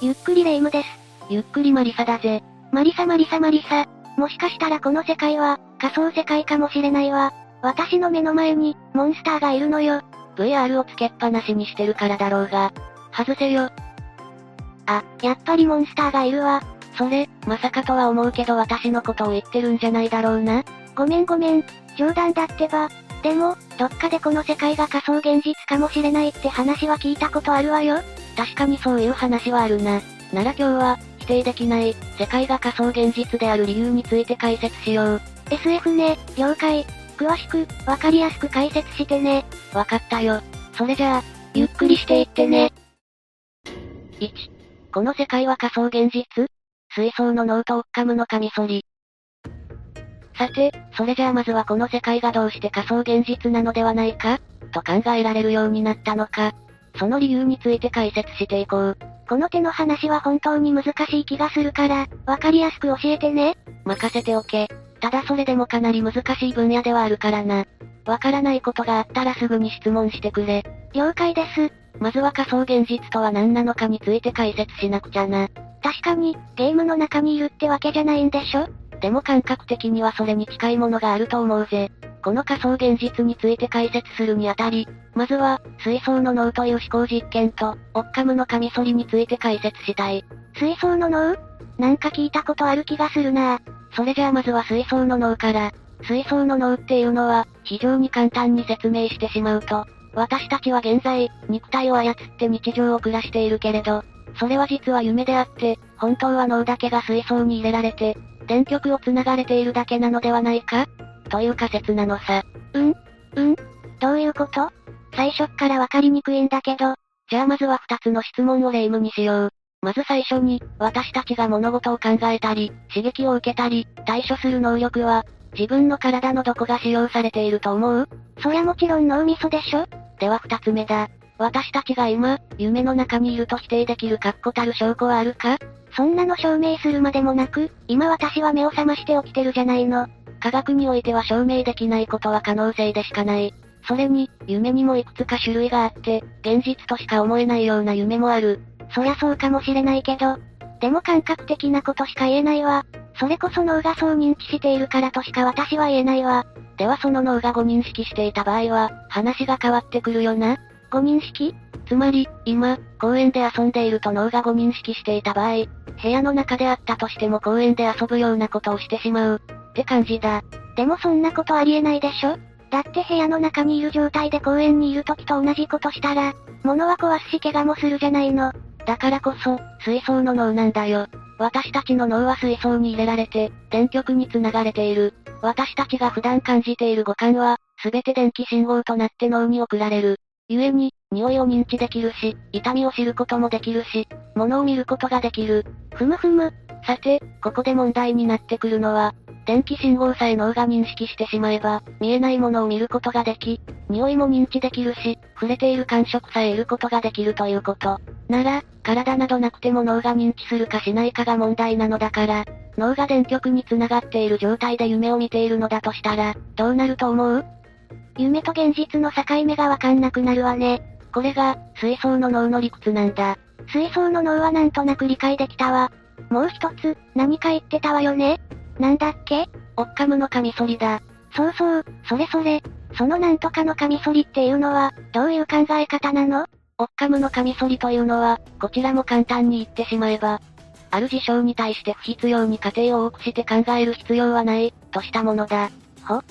ゆっくりレ夢ムです。ゆっくりマリサだぜ。マリサマリサマリサ。もしかしたらこの世界は、仮想世界かもしれないわ。私の目の前に、モンスターがいるのよ。VR をつけっぱなしにしてるからだろうが。外せよ。あ、やっぱりモンスターがいるわ。それ、まさかとは思うけど私のことを言ってるんじゃないだろうな。ごめんごめん、冗談だってば。でも、どっかでこの世界が仮想現実かもしれないって話は聞いたことあるわよ。確かにそういう話はあるな。なら今日は、否定できない、世界が仮想現実である理由について解説しよう。SF ね、了解。詳しく、わかりやすく解説してね。わかったよ。それじゃあ、ゆっくりしていってね。1、この世界は仮想現実？水槽の脳とオッカムのカミソリ。さて、それじゃあまずはこの世界がどうして仮想現実なのではないか？と考えられるようになったのか？その理由について解説していこう。この手の話は本当に難しい気がするから、わかりやすく教えてね。任せておけ。ただそれでもかなり難しい分野ではあるからな。わからないことがあったらすぐに質問してくれ。了解です。まずは仮想現実とは何なのかについて解説しなくちゃな。確かに、ゲームの中にいるってわけじゃないんでしょ？でも感覚的にはそれに近いものがあると思うぜ。この仮想現実について解説するにあたり、まずは、水槽の脳という思考実験と、オッカムのカミソリについて解説したい。水槽の脳？なんか聞いたことある気がするなそれじゃあまずは水槽の脳から。水槽の脳っていうのは、非常に簡単に説明してしまうと、私たちは現在、肉体を操って日常を暮らしているけれど、それは実は夢であって、本当は脳だけが水槽に入れられて、電極を繋がれているだけなのではないか？という仮説なのさ。うんうんどういうこと？最初っからわかりにくいんだけど。じゃあまずは二つの質問を例夢にしよう。まず最初に、私たちが物事を考えたり、刺激を受けたり、対処する能力は、自分の体のどこが使用されていると思う？そりゃもちろん脳みそでしょでは二つ目だ。私たちが今、夢の中にいると否定できる確固たる証拠はあるか？そんなの証明するまでもなく、今私は目を覚まして起きてるじゃないの。科学においては証明できないことは可能性でしかない。それに、夢にもいくつか種類があって、現実としか思えないような夢もある。そりゃそうかもしれないけど、でも感覚的なことしか言えないわ。それこそ脳がそう認知しているからとしか私は言えないわ。ではその脳が誤認識していた場合は、話が変わってくるよな。誤認識？つまり、今、公園で遊んでいると脳が誤認識していた場合、部屋の中であったとしても公園で遊ぶようなことをしてしまう。って感じだ。でもそんなことありえないでしょ？だって部屋の中にいる状態で公園にいる時と同じことしたら、物は壊すし怪我もするじゃないの。だからこそ、水槽の脳なんだよ。私たちの脳は水槽に入れられて、電極に繋がれている。私たちが普段感じている五感は、すべて電気信号となって脳に送られる。故に、匂いを認知できるし、痛みを知ることもできるし、物を見ることができる。ふむふむ。さて、ここで問題になってくるのは、電気信号さえ脳が認識してしまえば、見えないものを見ることができ、匂いも認知できるし、触れている感触さえ得ることができるということ。なら、体などなくても脳が認知するかしないかが問題なのだから、脳が電極に繋がっている状態で夢を見ているのだとしたら、どうなると思う？夢と現実の境目がわかんなくなるわね。これが、水槽の脳の理屈なんだ。水槽の脳はなんとなく理解できたわ。もう一つ、何か言ってたわよねなんだっけ？オッカムのカミソリだ。そうそう、それそれ。そのなんとかのカミソリっていうのは、どういう考え方なの？オッカムのカミソリというのは、こちらも簡単に言ってしまえば、ある事象に対して不必要に過程を多くして考える必要はない、としたものだ。ほ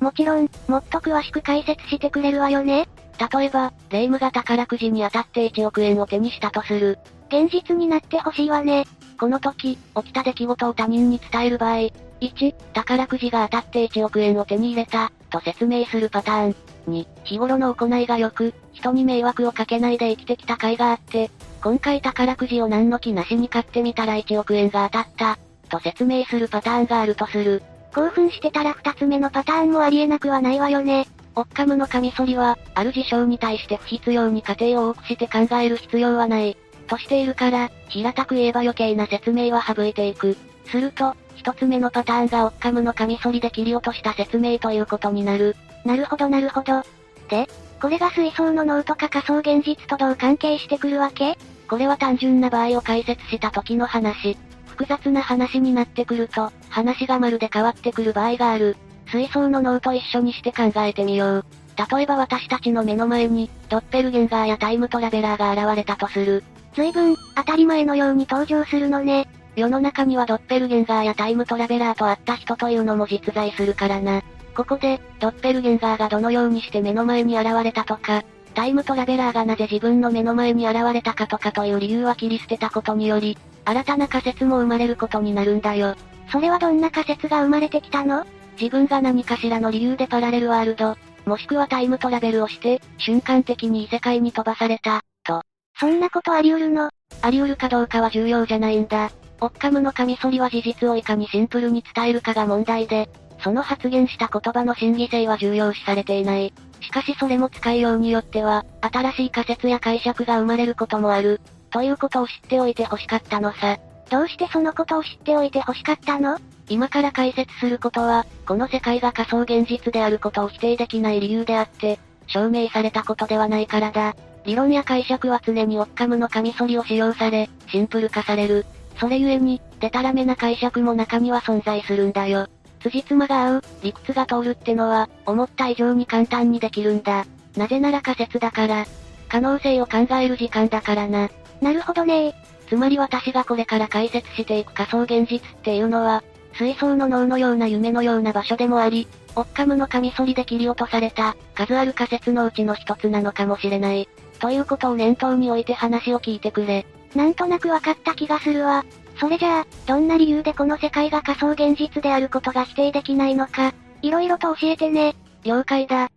もちろん、もっと詳しく解説してくれるわよね例えば、霊夢が宝くじに当たって1億円を手にしたとする。現実になってほしいわね。この時、起きた出来事を他人に伝える場合、1、宝くじが当たって1億円を手に入れた、と説明するパターン。2、日頃の行いが良く、人に迷惑をかけないで生きてきた甲斐があって、今回宝くじを何の気なしに買ってみたら1億円が当たった、と説明するパターンがあるとする。興奮してたら二つ目のパターンもありえなくはないわよね。オッカムのカミソリは、ある事象に対して不必要に過程を多くして考える必要はない。としているから、平たく言えば余計な説明は省いていく。すると、一つ目のパターンがオッカムのカミソリで切り落とした説明ということになる。なるほどなるほど。で、これが水槽の脳とか仮想現実とどう関係してくるわけ？これは単純な場合を解説した時の話。複雑な話になってくると、話がまるで変わってくる場合がある。水槽の脳と一緒にして考えてみよう。例えば私たちの目の前に、ドッペルゲンガーやタイムトラベラーが現れたとする。随分、当たり前のように登場するのね。世の中にはドッペルゲンガーやタイムトラベラーと会った人というのも実在するからな。ここで、ドッペルゲンガーがどのようにして目の前に現れたとか、タイムトラベラーがなぜ自分の目の前に現れたかとかという理由は切り捨てたことにより、新たな仮説も生まれることになるんだよ。それはどんな仮説が生まれてきたの？自分が何かしらの理由でパラレルワールド、もしくはタイムトラベルをして、瞬間的に異世界に飛ばされた、と。そんなことあり得るの？あり得るかどうかは重要じゃないんだ。オッカムのカミソリは事実をいかにシンプルに伝えるかが問題で、その発言した言葉の真偽性は重要視されていない。しかしそれも使いようによっては、新しい仮説や解釈が生まれることもある。ということを知っておいて欲しかったのさ。どうしてそのことを知っておいて欲しかったの？今から解説することは、この世界が仮想現実であることを否定できない理由であって、証明されたことではないからだ。理論や解釈は常にオッカムのカミソリを使用され、シンプル化される。それゆえに、デタラメな解釈も中には存在するんだよ。辻褄が合う、理屈が通るってのは、思った以上に簡単にできるんだ。なぜなら仮説だから。可能性を考える時間だからな。なるほどねつまり私がこれから解説していく仮想現実っていうのは、水槽の脳のような夢のような場所でもあり、オッカムのカミソリで切り落とされた、数ある仮説のうちの一つなのかもしれない。ということを念頭に置いて話を聞いてくれ。なんとなくわかった気がするわ。それじゃあ、どんな理由でこの世界が仮想現実であることが否定できないのか、いろいろと教えてね。了解だ。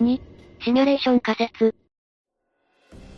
2、シミュレーション仮説。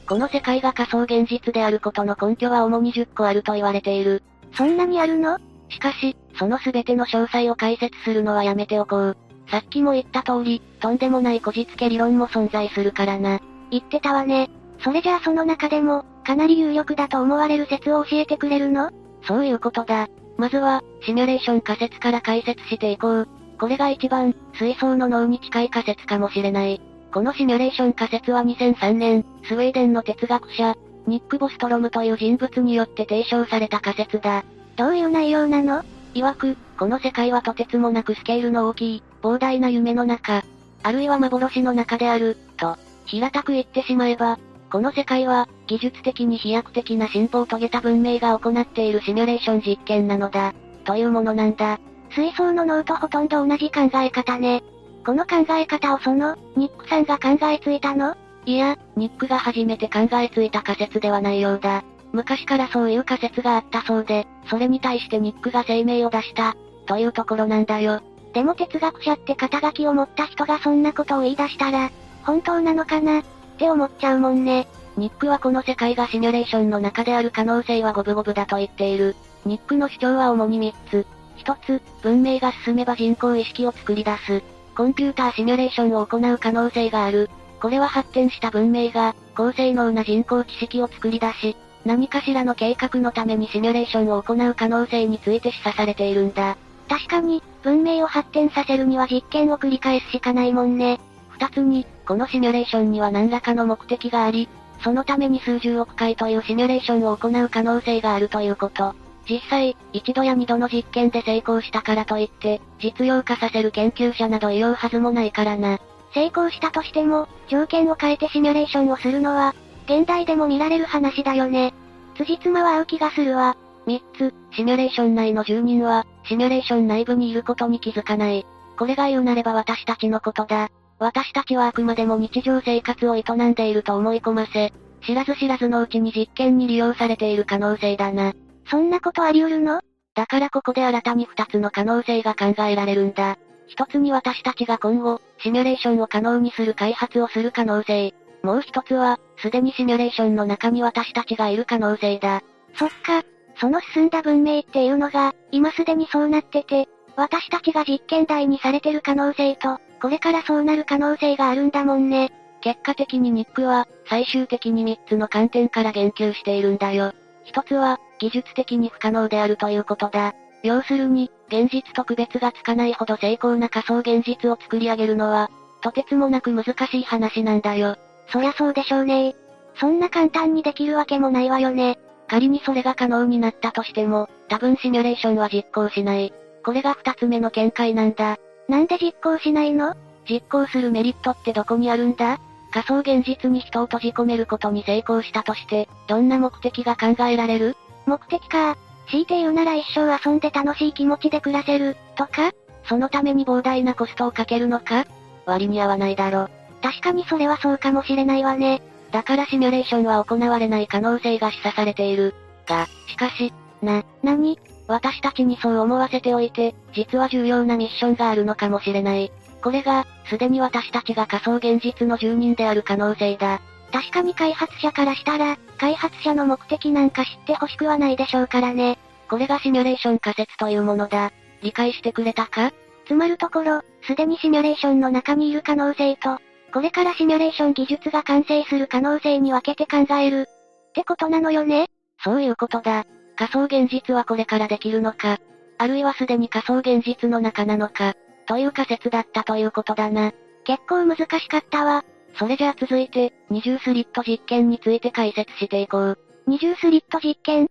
この世界が仮想現実であることの根拠は主に10個あると言われている。そんなにあるの？しかし、その全ての詳細を解説するのはやめておこう。さっきも言った通り、とんでもないこじつけ理論も存在するからな。言ってたわね。それじゃあその中でも、かなり有力だと思われる説を教えてくれるの？そういうことだ。まずは、シミュレーション仮説から解説していこう。これが一番、水槽の脳に近い仮説かもしれない。このシミュレーション仮説は2003年、スウェーデンの哲学者、ニック・ボストロムという人物によって提唱された仮説だ。どういう内容なの？曰く、この世界はとてつもなくスケールの大きい、膨大な夢の中、あるいは幻の中である、と、平たく言ってしまえば、この世界は、技術的に飛躍的な進歩を遂げた文明が行っているシミュレーション実験なのだ、というものなんだ。水槽の脳とほとんど同じ考え方ね。この考え方をその、ニックさんが考えついたの？いや、ニックが初めて考えついた仮説ではないようだ。昔からそういう仮説があったそうで、それに対してニックが声明を出した、というところなんだよ。でも哲学者って肩書きを持った人がそんなことを言い出したら、本当なのかな？って思っちゃうもんね。ニックはこの世界がシミュレーションの中である可能性は五分五分だと言っている。ニックの主張は主に3つ。1つ、文明が進めば人工意識を作り出す。コンピューターシミュレーションを行う可能性がある。これは発展した文明が、高性能な人工知識を作り出し、何かしらの計画のためにシミュレーションを行う可能性について示唆されているんだ。確かに、文明を発展させるには実験を繰り返すしかないもんね。二つに、このシミュレーションには何らかの目的があり、そのために数十億回というシミュレーションを行う可能性があるということ。実際、一度や二度の実験で成功したからといって、実用化させる研究者などいようはずもないからな。成功したとしても、条件を変えてシミュレーションをするのは、現代でも見られる話だよね。辻褄は合う気がするわ。三つ、シミュレーション内の住人は、シミュレーション内部にいることに気づかない。これが言うなれば私たちのことだ。私たちはあくまでも日常生活を営んでいると思い込ませ、知らず知らずのうちに実験に利用されている可能性だな。そんなことあり得るの？だからここで新たに二つの可能性が考えられるんだ。一つに私たちが今後、シミュレーションを可能にする開発をする可能性。もう一つは、すでにシミュレーションの中に私たちがいる可能性だ。そっか、その進んだ文明っていうのが、今すでにそうなってて、私たちが実験台にされてる可能性と、これからそうなる可能性があるんだもんね。結果的にニックは、最終的に3つの観点から言及しているんだよ。一つは、技術的に不可能であるということだ。要するに、現実と区別がつかないほど精巧な仮想現実を作り上げるのは、とてつもなく難しい話なんだよ。そりゃそうでしょうねそんな簡単にできるわけもないわよね。仮にそれが可能になったとしても、多分シミュレーションは実行しない。これが二つ目の見解なんだ。なんで実行しないの？実行するメリットってどこにあるんだ？仮想現実に人を閉じ込めることに成功したとして、どんな目的が考えられる？目的か。強いて言うなら一生遊んで楽しい気持ちで暮らせる、とかそのために膨大なコストをかけるのか割に合わないだろ。確かにそれはそうかもしれないわね。だからシミュレーションは行われない可能性が示唆されている。が、しかし、な、なに私たちにそう思わせておいて、実は重要なミッションがあるのかもしれない。これが、すでに私たちが仮想現実の住人である可能性だ。確かに開発者からしたら、開発者の目的なんか知ってほしくはないでしょうからね。これがシミュレーション仮説というものだ。理解してくれたか？つまるところ、すでにシミュレーションの中にいる可能性と、これからシミュレーション技術が完成する可能性に分けて考える。ってことなのよねそういうことだ。仮想現実はこれからできるのか、あるいはすでに仮想現実の中なのか、という仮説だったということだな。結構難しかったわ。それじゃあ続いて、二重スリット実験について解説していこう。二重スリット実験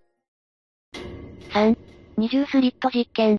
?3、二重スリット実験。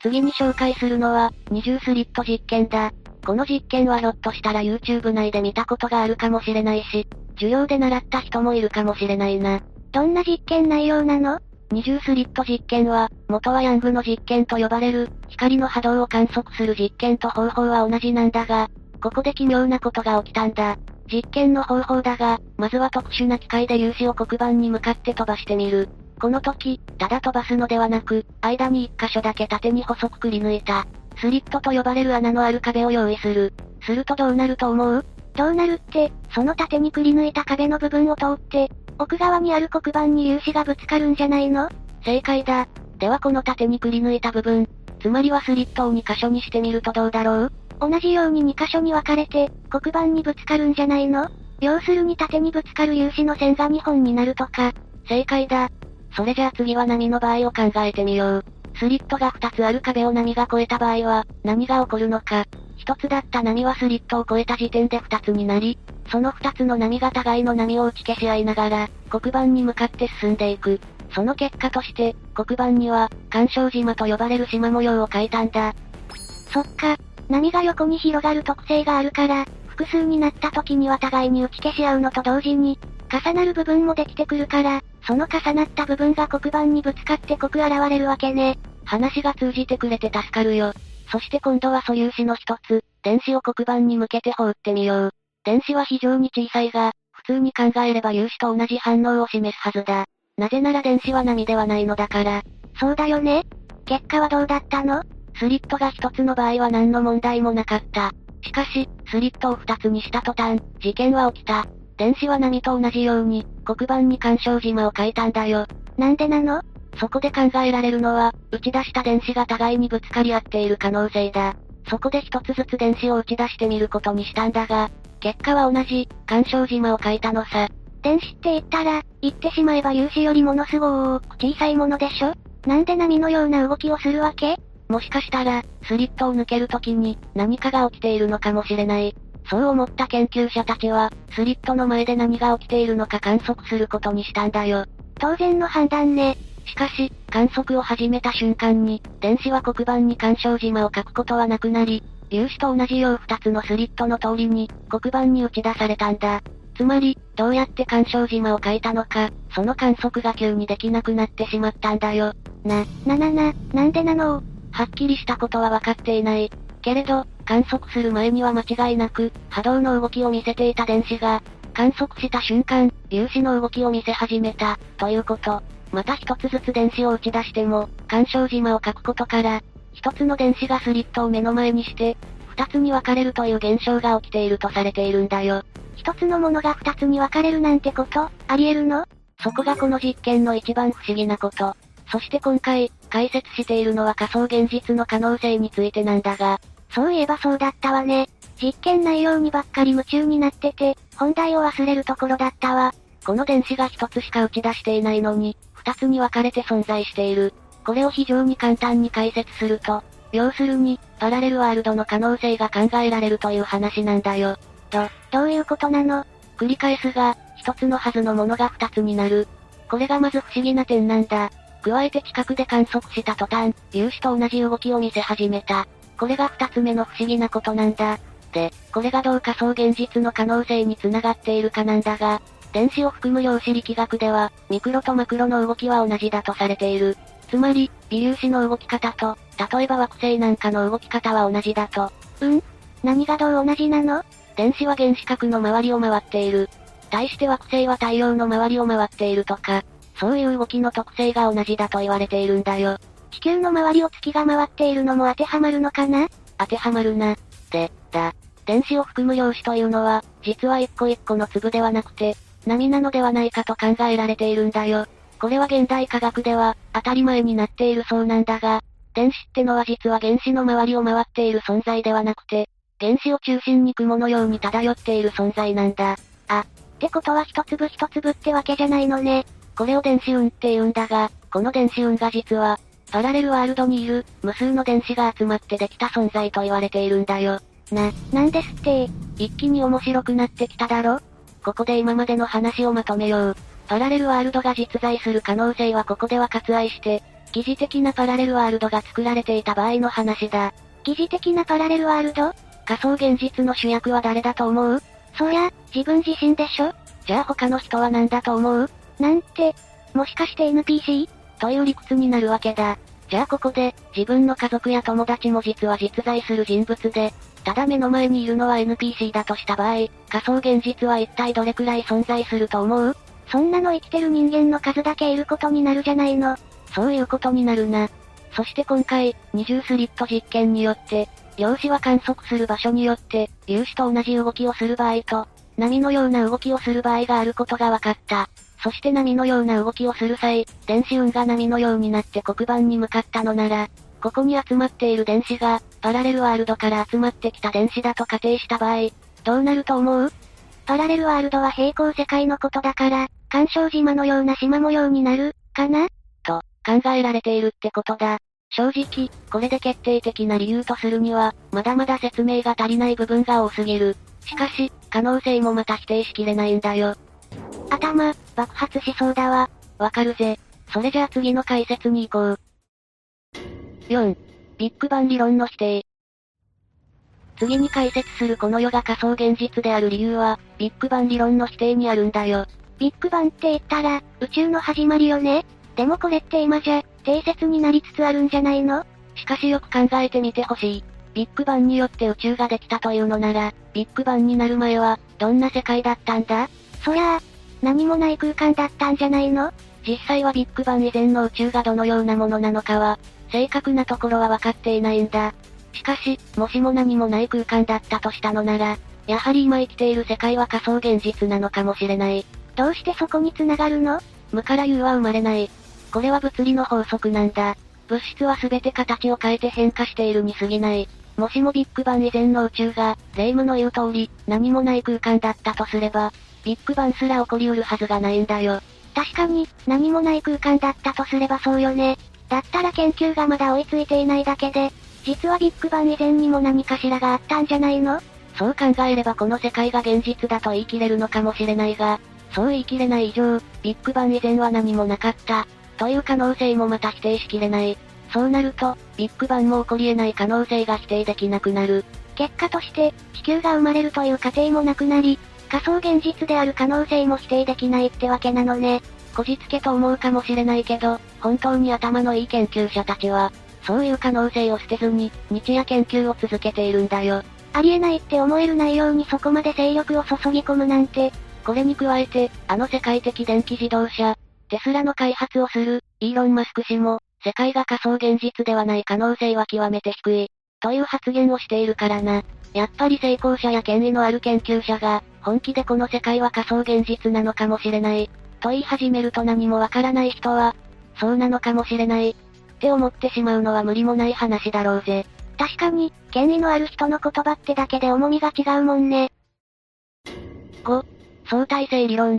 次に紹介するのは、二重スリット実験だ。この実験はひょっとしたら YouTube 内で見たことがあるかもしれないし、授業で習った人もいるかもしれないな。どんな実験内容なの？二重スリット実験は、元はヤングの実験と呼ばれる、光の波動を観測する実験と方法は同じなんだが、ここで奇妙なことが起きたんだ。実験の方法だが、まずは特殊な機械で粒子を黒板に向かって飛ばしてみる。この時、ただ飛ばすのではなく、間に一箇所だけ縦に細くくり抜いた。スリットと呼ばれる穴のある壁を用意する。するとどうなると思う？どうなるって、その縦にくり抜いた壁の部分を通って、奥側にある黒板に粒子がぶつかるんじゃないの？正解だ。ではこの縦にくり抜いた部分、つまりはスリットを2箇所にしてみるとどうだろう？同じように2箇所に分かれて、黒板にぶつかるんじゃないの？要するに縦にぶつかる粒子の線が2本になるとか。正解だ。それじゃあ次は波の場合を考えてみよう。スリットが2つある壁を波が越えた場合は、何が起こるのか。1つだった波はスリットを越えた時点で2つになり、その2つの波が互いの波を打ち消し合いながら、黒板に向かって進んでいく。その結果として、黒板には、干渉島と呼ばれる島模様を描いたんだ。そっか、波が横に広がる特性があるから、複数になった時には互いに打ち消し合うのと同時に、重なる部分もできてくるから、その重なった部分が黒板にぶつかって濃く現れるわけね。話が通じてくれて助かるよ。そして今度は素粒子の一つ、電子を黒板に向けて放ってみよう。電子は非常に小さいが、普通に考えれば粒子と同じ反応を示すはずだ。なぜなら電子は波ではないのだから。そうだよね結果はどうだったの？スリットが一つの場合は何の問題もなかった。しかし、スリットを二つにした途端、事件は起きた。電子は波と同じように、黒板に干渉島を書いたんだよ。なんでなの？そこで考えられるのは、打ち出した電子が互いにぶつかり合っている可能性だ。そこで一つずつ電子を打ち出してみることにしたんだが、結果は同じ、干渉島を書いたのさ。電子って言ったら、言ってしまえば粒子よりものすごく小さいものでしょ？なんで波のような動きをするわけ？もしかしたら、スリットを抜けるときに、何かが起きているのかもしれない。そう思った研究者たちは、スリットの前で何が起きているのか観測することにしたんだよ。当然の判断ね。しかし、観測を始めた瞬間に、電子は黒板に干渉島を書くことはなくなり、粒子と同じよう二つのスリットの通りに、黒板に打ち出されたんだ。つまり、どうやって干渉島を書いたのか、その観測が急にできなくなってしまったんだよ。な、ななな、なんでなの？はっきりしたことは分かっていない。けれど、観測する前には間違いなく、波動の動きを見せていた電子が、観測した瞬間、粒子の動きを見せ始めた、ということ。また一つずつ電子を打ち出しても、干渉島を書くことから、一つの電子がスリットを目の前にして、二つに分かれるという現象が起きているとされているんだよ。一つのものが二つに分かれるなんてこと？あり得るの？そこがこの実験の一番不思議なこと。そして今回、解説しているのは仮想現実の可能性についてなんだが、そういえばそうだったわね。実験内容にばっかり夢中になってて、本題を忘れるところだったわ。この電子が一つしか打ち出していないのに、二つに分かれて存在している。これを非常に簡単に解説すると、要するに、パラレルワールドの可能性が考えられるという話なんだよ。ど、どういうことなの？繰り返すが、一つのはずのものが二つになる。これがまず不思議な点なんだ。加えて近くで観測した途端、粒子と同じ動きを見せ始めた。これが二つ目の不思議なことなんだ。で、これがどう仮想現実の可能性につながっているかなんだが、電子を含む量子力学では、ミクロとマクロの動きは同じだとされている。つまり、微粒子の動き方と、例えば惑星なんかの動き方は同じだと。うん？何がどう同じなの？電子は原子核の周りを回っている。対して惑星は太陽の周りを回っているとか、そういう動きの特性が同じだと言われているんだよ。地球の周りを月が回っているのも当てはまるのかな？当てはまるな。で、だ。電子を含む量子というのは、実は一個一個の粒ではなくて、波なのではないかと考えられているんだよ。これは現代科学では、当たり前になっているそうなんだが、電子ってのは実は原子の周りを回っている存在ではなくて、原子を中心に雲のように漂っている存在なんだ。あ、ってことは一粒一粒ってわけじゃないのね。これを電子運って言うんだが、この電子運が実は、パラレルワールドにいる、無数の電子が集まってできた存在と言われているんだよ。な、なんですって一気に面白くなってきただろここで今までの話をまとめよう。パラレルワールドが実在する可能性はここでは割愛して、疑似的なパラレルワールドが作られていた場合の話だ。疑似的なパラレルワールド？仮想現実の主役は誰だと思う？そりゃ、自分自身でしょじゃあ他の人は何だと思う？なんて、もしかして NPC? という理屈になるわけだ。じゃあここで、自分の家族や友達も実は実在する人物で、ただ目の前にいるのは NPC だとした場合、仮想現実は一体どれくらい存在すると思う？そんなの生きてる人間の数だけいることになるじゃないの。そういうことになるな。そして今回、二重スリット実験によって、量子は観測する場所によって、粒子と同じ動きをする場合と、波のような動きをする場合があることが分かった。そして波のような動きをする際、電子運が波のようになって黒板に向かったのなら、ここに集まっている電子が、パラレルワールドから集まってきた電子だと仮定した場合、どうなると思う？パラレルワールドは平行世界のことだから、干渉島のような島模様になる、かな？と、考えられているってことだ。正直、これで決定的な理由とするには、まだまだ説明が足りない部分が多すぎる。しかし、可能性もまた否定しきれないんだよ。頭、爆発しそうだわ。わかるぜ。それじゃあ次の解説に行こう。4. ビッグバン理論の否定。次に解説するこの世が仮想現実である理由は、ビッグバン理論の否定にあるんだよ。ビッグバンって言ったら、宇宙の始まりよねでもこれって今じゃ、定説になりつつあるんじゃないの？しかしよく考えてみてほしい。ビッグバンによって宇宙ができたというのなら、ビッグバンになる前は、どんな世界だったんだ？そりゃあ、何もない空間だったんじゃないの？実際はビッグバン以前の宇宙がどのようなものなのかは、正確なところは分かっていないんだ。しかし、もしも何もない空間だったとしたのなら、やはり今生きている世界は仮想現実なのかもしれない。どうしてそこに繋がるの？無から有は生まれない。これは物理の法則なんだ。物質は全て形を変えて変化しているに過ぎない。もしもビッグバン以前の宇宙が、霊夢の言う通り、何もない空間だったとすれば、ビッグバンすら起こりうるはずがないんだよ。確かに、何もない空間だったとすればそうよね。だったら研究がまだ追いついていないだけで、実はビッグバン以前にも何かしらがあったんじゃないの？そう考えればこの世界が現実だと言い切れるのかもしれないが、そう言い切れない以上、ビッグバン以前は何もなかった、という可能性もまた否定しきれない。そうなると、ビッグバンも起こり得ない可能性が否定できなくなる。結果として、地球が生まれるという過程もなくなり、仮想現実である可能性も否定できないってわけなのね。こじつけと思うかもしれないけど、本当に頭のいい研究者たちは、そういう可能性を捨てずに、日夜研究を続けているんだよ。ありえないって思える内容にそこまで勢力を注ぎ込むなんて。これに加えて、あの世界的電気自動車、テスラの開発をする、イーロン・マスク氏も、世界が仮想現実ではない可能性は極めて低い、という発言をしているからな。やっぱり成功者や権威のある研究者が、本気でこの世界は仮想現実なのかもしれない、と言い始めると何もわからない人は、そうなのかもしれない、って思ってしまうのは無理もない話だろうぜ。確かに、権威のある人の言葉ってだけで重みが違うもんね。5、相対性理論。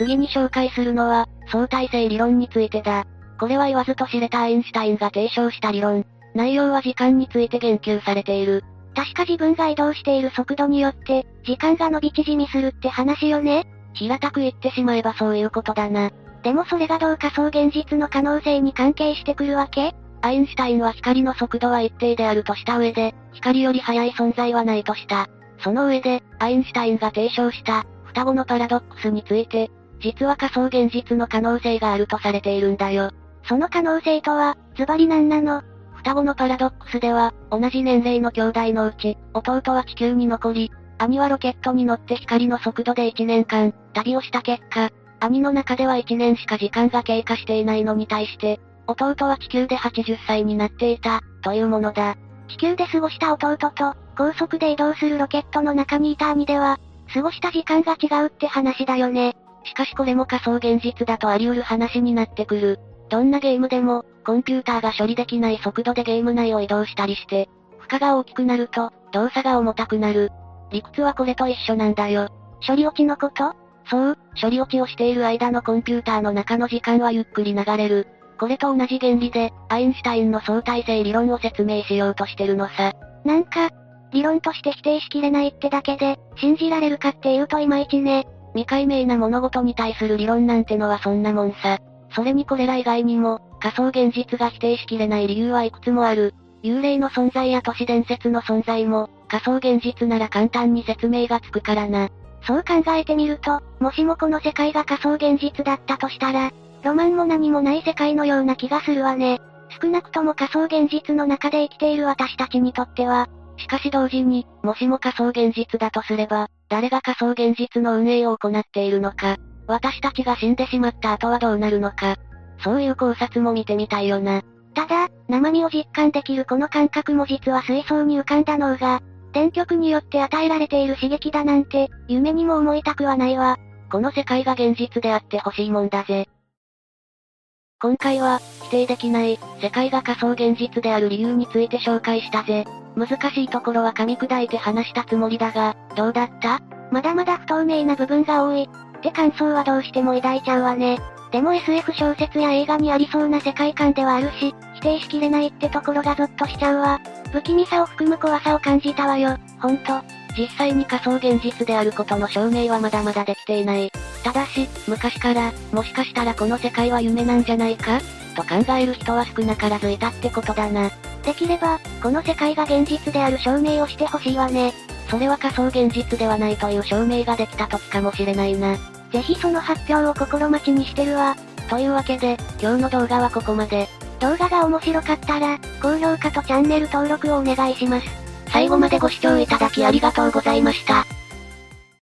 次に紹介するのは、相対性理論についてだ。これは言わずと知れたアインシュタインが提唱した理論。内容は時間について言及されている。確か自分が移動している速度によって、時間が伸び縮みするって話よね平たく言ってしまえばそういうことだな。でもそれがどう仮想現実の可能性に関係してくるわけ？アインシュタインは光の速度は一定であるとした上で、光より速い存在はないとした。その上で、アインシュタインが提唱した、双子のパラドックスについて、実は仮想現実の可能性があるとされているんだよ。その可能性とは、ズバリ何なの？双子のパラドックスでは、同じ年齢の兄弟のうち、弟は地球に残り、兄はロケットに乗って光の速度で1年間、旅をした結果、兄の中では1年しか時間が経過していないのに対して、弟は地球で80歳になっていた、というものだ。地球で過ごした弟と、高速で移動するロケットの中にいた兄では、過ごした時間が違うって話だよね。しかしこれも仮想現実だとあり得る話になってくる。どんなゲームでも、コンピューターが処理できない速度でゲーム内を移動したりして、負荷が大きくなると、動作が重たくなる。理屈はこれと一緒なんだよ。処理落ちのこと？そう、処理落ちをしている間のコンピューターの中の時間はゆっくり流れる。これと同じ原理で、アインシュタインの相対性理論を説明しようとしてるのさ。なんか、理論として否定しきれないってだけで、信じられるかっていうといまいちね。未解明な物事に対する理論なんてのはそんなもんさ。それにこれら以外にも、仮想現実が否定しきれない理由はいくつもある。幽霊の存在や都市伝説の存在も、仮想現実なら簡単に説明がつくからな。そう考えてみると、もしもこの世界が仮想現実だったとしたら、ロマンも何もない世界のような気がするわね。少なくとも仮想現実の中で生きている私たちにとっては。しかし同時に、もしも仮想現実だとすれば、誰が仮想現実の運営を行っているのか、私たちが死んでしまった後はどうなるのか、そういう考察も見てみたいよな。ただ、生身を実感できるこの感覚も実は水槽に浮かんだ脳が、電極によって与えられている刺激だなんて、夢にも思いたくはないわ。この世界が現実であってほしいもんだぜ。今回は、否定できない、世界が仮想現実である理由について紹介したぜ。難しいところは噛み砕いて話したつもりだが、どうだった？まだまだ不透明な部分が多い。って感想はどうしても抱いちゃうわね。でも SF 小説や映画にありそうな世界観ではあるし、否定しきれないってところがゾッとしちゃうわ。不気味さを含む怖さを感じたわよ、ほんと。実際に仮想現実であることの証明はまだまだできていない。ただし、昔から、もしかしたらこの世界は夢なんじゃないか？と考える人は少なからずいたってことだな。できれば、この世界が現実である証明をしてほしいわね。それは仮想現実ではないという証明ができた時かもしれないな。ぜひその発表を心待ちにしてるわ。というわけで、今日の動画はここまで。動画が面白かったら、高評価とチャンネル登録をお願いします。最後までご視聴いただきありがとうございました。